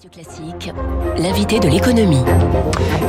Radio Classique, l'invité de l'économie.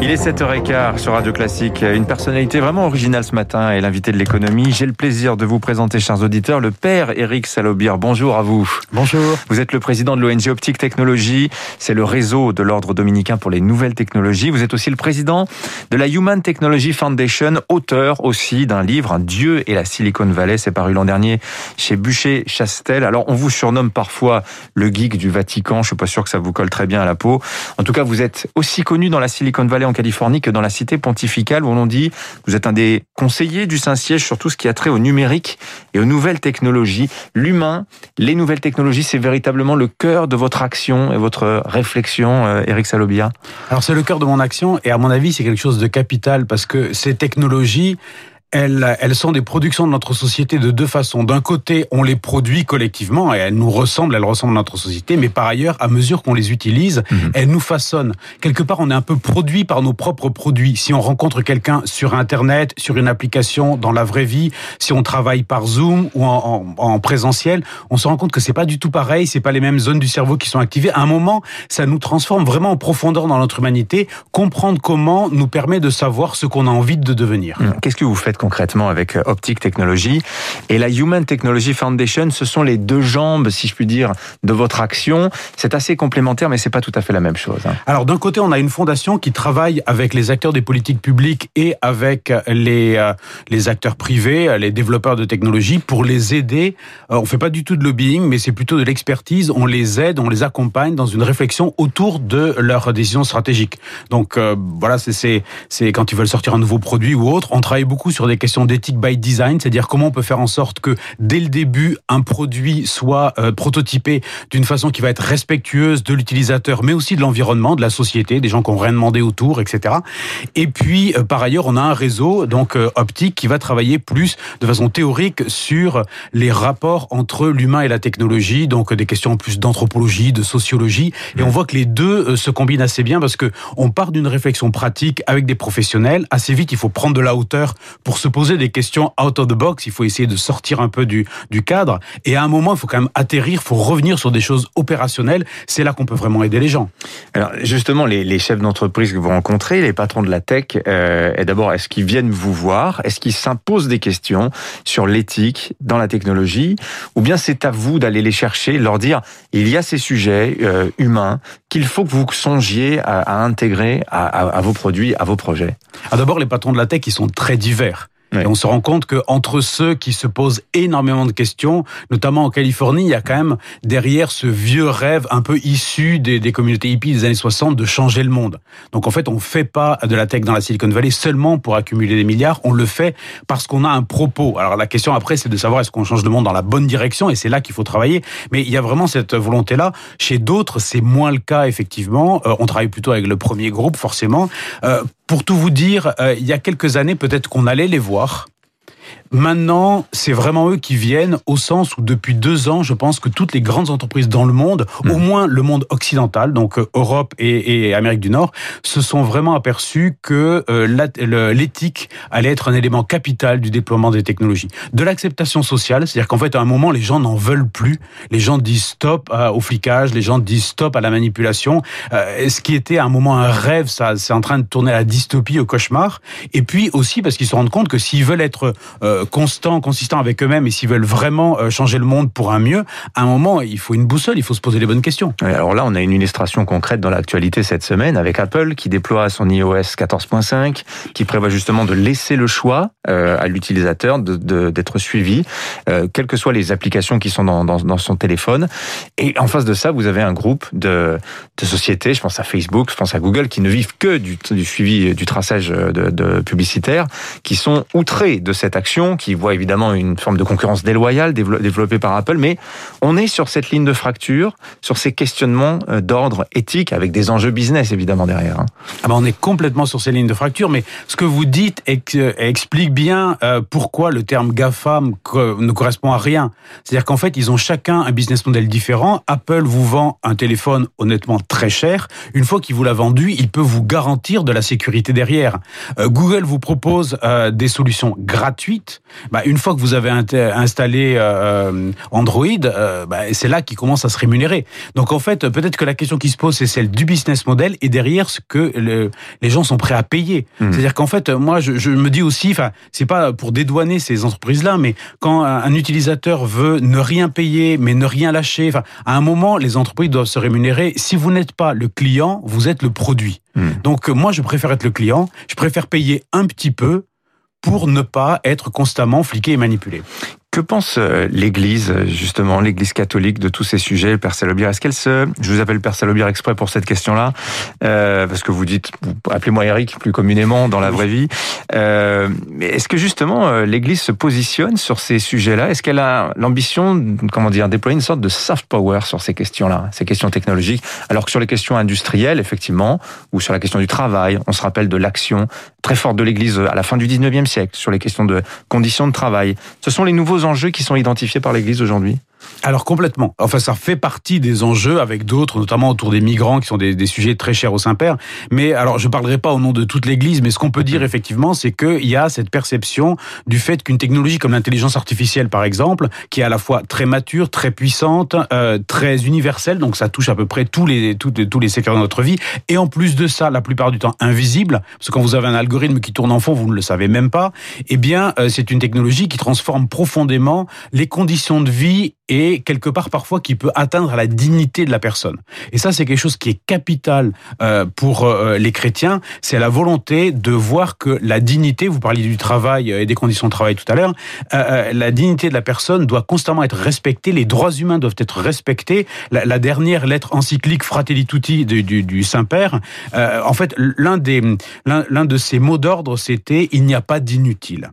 Il est 7h15 sur Radio Classique. Une personnalité vraiment originale ce matin est l'invité de l'économie. J'ai le plaisir de vous présenter, chers auditeurs, le père Eric Salobir. Bonjour à vous. Bonjour. Vous êtes le président de l'ONG Optique Technologie. C'est le réseau de l'ordre dominicain pour les nouvelles technologies. Vous êtes aussi le président de la Human Technology Foundation, auteur aussi d'un livre, Un Dieu et la Silicon Valley. C'est paru l'an dernier chez Bûcher-Chastel. Alors, on vous surnomme parfois le geek du Vatican. Je suis pas sûr que ça vous colle très bien à la peau. En tout cas, vous êtes aussi connu dans la Silicon Valley en Californie que dans la cité pontificale où on dit vous êtes un des conseillers du Saint-Siège sur tout ce qui a trait au numérique et aux nouvelles technologies. L'humain, les nouvelles technologies, c'est véritablement le cœur de votre action et votre réflexion, euh, Eric Salobia. Alors c'est le cœur de mon action et à mon avis c'est quelque chose de capital parce que ces technologies elles, elles sont des productions de notre société de deux façons. D'un côté, on les produit collectivement et elles nous ressemblent, elles ressemblent à notre société, mais par ailleurs, à mesure qu'on les utilise, mhm. elles nous façonnent. Quelque part, on est un peu produit par nos propres produits. Si on rencontre quelqu'un sur Internet, sur une application, dans la vraie vie, si on travaille par Zoom ou en, en, en présentiel, on se rend compte que c'est pas du tout pareil, c'est pas les mêmes zones du cerveau qui sont activées. À un moment, ça nous transforme vraiment en profondeur dans notre humanité. Comprendre comment nous permet de savoir ce qu'on a envie de devenir. Qu'est-ce que vous faites concrètement avec euh, Optic Technology. Et la Human Technology Foundation, ce sont les deux jambes, si je puis dire, de votre action. C'est assez complémentaire, mais c'est pas tout à fait la même chose. Hein. Alors d'un côté, on a une fondation qui travaille avec les acteurs des politiques publiques et avec les euh, les acteurs privés, les développeurs de technologie, pour les aider. Euh, on fait pas du tout de lobbying, mais c'est plutôt de l'expertise. On les aide, on les accompagne dans une réflexion autour de leurs décisions stratégiques. Donc voilà, c'est quand ils veulent sortir un nouveau produit ou autre, on travaille beaucoup sur des questions d'éthique by design, c'est-à-dire comment on peut faire en sorte que dès le début, un produit soit euh, prototypé d'une façon qui va être respectueuse de l'utilisateur, mais aussi de l'environnement, de la société, des gens qui ont rien demandé autour, etc. Et puis, euh, par ailleurs, on a un réseau donc euh, optique qui va travailler plus de façon théorique sur les rapports entre l'humain et la technologie, donc des questions plus d'anthropologie, de sociologie, et on voit que les deux se combinent assez bien parce que on part d'une réflexion pratique avec des professionnels. Assez vite, il faut prendre de la hauteur pour se poser des questions out of the box. Il faut essayer de sortir un peu du, du cadre. Et à un moment, il faut quand même atterrir, il faut revenir sur des choses opérationnelles. C'est là qu'on peut vraiment aider les gens. Alors justement, les, les chefs d'entreprise que vous rencontrez, les patrons de la tech, euh, et d'abord, est-ce qu'ils viennent vous voir? Est-ce qu'ils s'imposent des questions sur l'éthique dans la technologie? Ou bien c'est à vous d'aller les chercher, leur dire, il y a ces sujets euh, humains qu'il faut que vous songiez à, à intégrer à, à, à, vos produits, à vos projets? Ah, D'abord, les patrons de la tech, ils sont très divers. Et on se rend compte que entre ceux qui se posent énormément de questions, notamment en Californie, il y a quand même derrière ce vieux rêve un peu issu des, des communautés hippies des années 60 de changer le monde. Donc en fait, on fait pas de la tech dans la Silicon Valley seulement pour accumuler des milliards, on le fait parce qu'on a un propos. Alors la question après, c'est de savoir est-ce qu'on change le monde dans la bonne direction, et c'est là qu'il faut travailler. Mais il y a vraiment cette volonté-là. Chez d'autres, c'est moins le cas effectivement. Euh, on travaille plutôt avec le premier groupe, forcément. Euh, pour tout vous dire, euh, il y a quelques années, peut-être qu'on allait les voir. Maintenant, c'est vraiment eux qui viennent au sens où depuis deux ans, je pense que toutes les grandes entreprises dans le monde, mmh. au moins le monde occidental, donc euh, Europe et, et, Amérique du Nord, se sont vraiment aperçus que euh, l'éthique allait être un élément capital du déploiement des technologies. De l'acceptation sociale, c'est-à-dire qu'en fait, à un moment, les gens n'en veulent plus. Les gens disent stop au flicage, les gens disent stop à la manipulation. Euh, ce qui était à un moment un rêve, ça, c'est en train de tourner à la dystopie, au cauchemar. Et puis aussi parce qu'ils se rendent compte que s'ils veulent être euh, constant, consistant avec eux-mêmes et s'ils veulent vraiment euh, changer le monde pour un mieux, à un moment, il faut une boussole, il faut se poser les bonnes questions. Alors là, on a une illustration concrète dans l'actualité cette semaine avec Apple qui déploie son iOS 14.5, qui prévoit justement de laisser le choix euh, à l'utilisateur d'être suivi, euh, quelles que soient les applications qui sont dans, son téléphone. Et en face de ça, vous avez un groupe de, sociétés, je pense à Facebook, je pense à Google, qui ne vivent que du, du suivi, du traçage de, de publicitaire, qui sont outrés de cette action qui voit évidemment une forme de concurrence déloyale développée par Apple, mais on est sur cette ligne de fracture, sur ces questionnements euh, d'ordre éthique, avec des enjeux business évidemment derrière. Hein. Ah ben on est complètement sur ces lignes de fracture, mais ce que vous dites explique bien euh, pourquoi le terme GAFAM ne correspond à rien. C'est-à-dire qu'en fait, ils ont chacun un business model différent. Apple vous vend un téléphone honnêtement très cher. Une fois qu'il vous l'a vendu, il peut vous garantir de la sécurité derrière. Euh, Google vous propose des solutions gratuites Bah, une fois que vous avez installé euh, Android, euh, bah, c'est là qu'il commence à se rémunérer. Donc en fait, peut-être que la question qui se pose, c'est celle du business model et derrière ce que les gens sont prêts à payer. Mmh. C'est-à-dire qu'en fait, moi, je, je, me dis aussi, enfin, c'est pas pour dédouaner ces entreprises-là, mais quand un, un, utilisateur veut ne rien payer, mais ne rien lâcher, enfin, à un moment, les entreprises doivent se rémunérer. Si vous n'êtes pas le client, vous êtes le produit. Mmh. Donc moi, je préfère être le client. Je préfère payer un petit peu pour ne pas être constamment fliqué et manipulé. Que pense euh, l'Église, justement, l'Église catholique de tous ces sujets, Père Salobir? Est-ce qu'elle se... Je vous appelle Père Salobir exprès pour cette question-là, euh, parce que vous dites, appelez-moi Eric plus communément dans la vraie vie. Euh, est-ce que justement euh, l'Église se positionne sur ces sujets-là? Est-ce qu'elle a l'ambition, comment dire, déployer une sorte de soft power sur ces questions-là, ces questions technologiques, alors que sur les questions industrielles, effectivement, ou sur la question du travail, on se rappelle de l'action très forte de l'Église à la fin du 19e siècle sur les questions de conditions de travail. Ce sont les nouveaux enjeux qui sont identifiés par l'Église aujourd'hui? Alors complètement. Enfin, ça fait partie des enjeux avec d'autres, notamment autour des migrants, qui sont des, des sujets très chers au Saint-Père. Mais alors, je parlerai pas au nom de toute l'Église, mais ce qu'on peut dire effectivement, c'est qu'il y a cette perception du fait qu'une technologie comme l'intelligence artificielle, par exemple, qui est à la fois très mature, très puissante, euh, très universelle, donc ça touche à peu près tous les tous, tous les secteurs de notre vie, et en plus de ça, la plupart du temps invisible, parce que quand vous avez un algorithme qui tourne en fond, vous ne le savez même pas. Eh bien, euh, c'est une technologie qui transforme profondément les conditions de vie et quelque part parfois qui peut atteindre la dignité de la personne. Et ça, c'est quelque chose qui est capital euh, pour euh, les chrétiens, c'est la volonté de voir que la dignité, vous parliez du travail et des conditions de travail tout à l'heure, euh, la dignité de la personne doit constamment être respectée, les droits humains doivent être respectés. La, dernière lettre encyclique Fratelli Tutti du, du, du Saint-Père, en fait, l'un des l'un de ses mots d'ordre, c'était il n'y a pas d'inutile.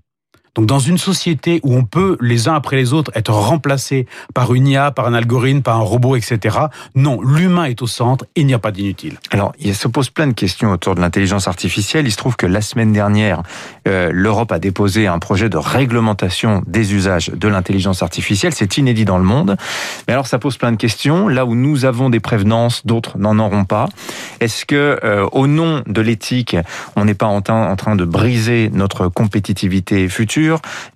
Donc dans une société où on peut les uns après les autres être remplacés par une IA, par un algorithme, par un robot, etc. Non, l'humain est au centre, il n'y a pas d'inutile. Alors il se pose plein de questions autour de l'intelligence artificielle. Il se trouve que la semaine dernière, euh, l'Europe a déposé un projet de réglementation des usages de l'intelligence artificielle. C'est inédit dans le monde. Mais alors ça pose plein de questions. Là où nous avons des prévenances, d'autres n'en auront pas. Est-ce que euh, au nom de l'éthique, on n'est pas en train de briser notre compétitivité future?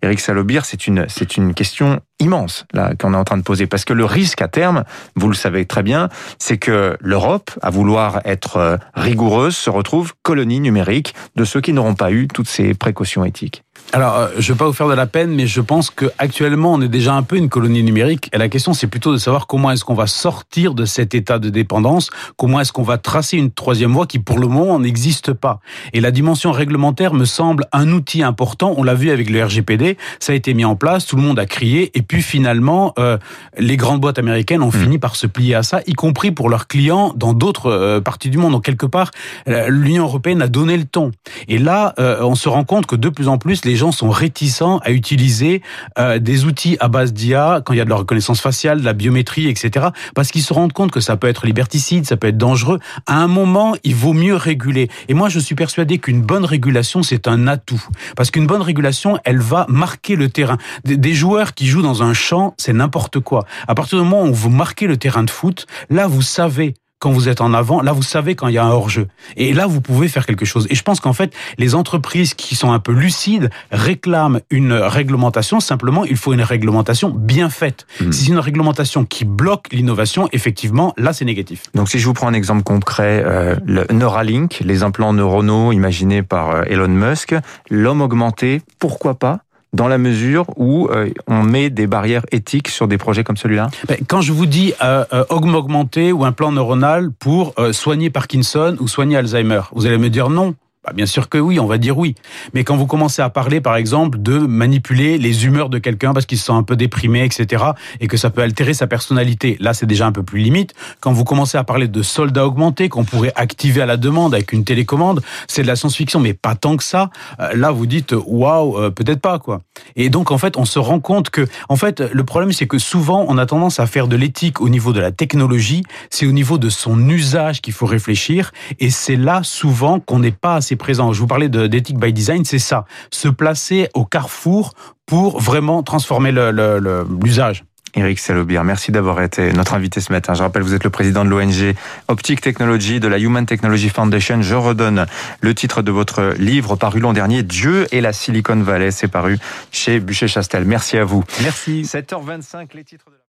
Eric Salobir, c'est une, question immense là qu'on est en train de poser parce que le risque à terme, vous le savez très bien, c'est que l'Europe, à vouloir être euh, rigoureuse, se retrouve colonie numérique de ceux qui n'auront pas eu toutes ces précautions éthiques. Alors, euh, je ne vais pas vous faire de la peine, mais je pense qu'actuellement, on est déjà un peu une colonie numérique. Et la question, c'est plutôt de savoir comment est-ce qu'on va sortir de cet état de dépendance, comment est-ce qu'on va tracer une troisième voie qui, pour le moment, n'existe pas. Et la dimension réglementaire me semble un outil important. On l'a vu avec le RGPD, ça a été mis en place, tout le monde a crié, et puis finalement, euh, les grandes boîtes américaines ont mmh. fini par se plier à ça, y compris pour leurs clients dans d'autres euh, parties du monde. Donc, quelque part, l'Union européenne a donné le ton. Et là, on se rend compte que de plus en plus, les gens sont réticents à utiliser euh, des outils à base d'IA quand il y a de la reconnaissance faciale, de la biométrie, etc. Parce qu'ils se rendent compte que ça peut être liberticide, ça peut être dangereux. À un moment, il vaut mieux réguler. Et moi, je suis persuadé qu'une bonne régulation, c'est un atout. Parce qu'une bonne régulation, elle va marquer le terrain. Des joueurs qui jouent dans un champ, c'est n'importe quoi. À partir du moment où vous marquez le terrain de foot, là, vous savez quand vous êtes en avant, là vous savez quand il y a un hors-jeu. Et là vous pouvez faire quelque chose. Et je pense qu'en fait, les entreprises qui sont un peu lucides réclament une réglementation. Simplement, il faut une réglementation bien faite. Hmm. Si c'est une réglementation qui bloque l'innovation, effectivement, là c'est négatif. Donc si je vous prends un exemple concret, euh, le Neuralink, les implants neuronaux imaginés par euh, Elon Musk, l'homme augmenté, pourquoi pas dans la mesure où euh, on met des barrières éthiques sur des projets comme celui-là? Ben, Quand je vous dis euh, euh, augmenter ou un plan neuronal pour euh, soigner Parkinson ou soigner Alzheimer, vous allez me dire non. Bah, bien sûr que oui, on va dire oui. Mais quand vous commencez à parler, par exemple, de manipuler les humeurs de quelqu'un parce qu'il se sent un peu déprimé, etc., et que ça peut altérer sa personnalité, là, c'est déjà un peu plus limite. Quand vous commencez à parler de soldats augmentés qu'on pourrait activer à la demande avec une télécommande, c'est de la science-fiction, mais pas tant que ça. Euh, là, vous dites, waouh, euh, peut-être pas, quoi. Et donc, en fait, on se rend compte que, en fait, le problème, c'est que souvent, on a tendance à faire de l'éthique au niveau de la technologie, c'est au niveau de son usage qu'il faut réfléchir, et c'est là, souvent, qu'on n'est pas assez présent. Je vous parlais d'éthique by design, c'est ça. Se placer au carrefour pour vraiment transformer l'usage. Eric Salobir, merci d'avoir été notre invité ce matin. Je rappelle, vous êtes le président de l'ONG Optic Technology, de la Human Technology Foundation. Je redonne le titre de votre livre paru l'an dernier, Dieu et la Silicon Valley. C'est paru chez Bûcher-Chastel. Merci à vous. Merci. 7h25, les titres de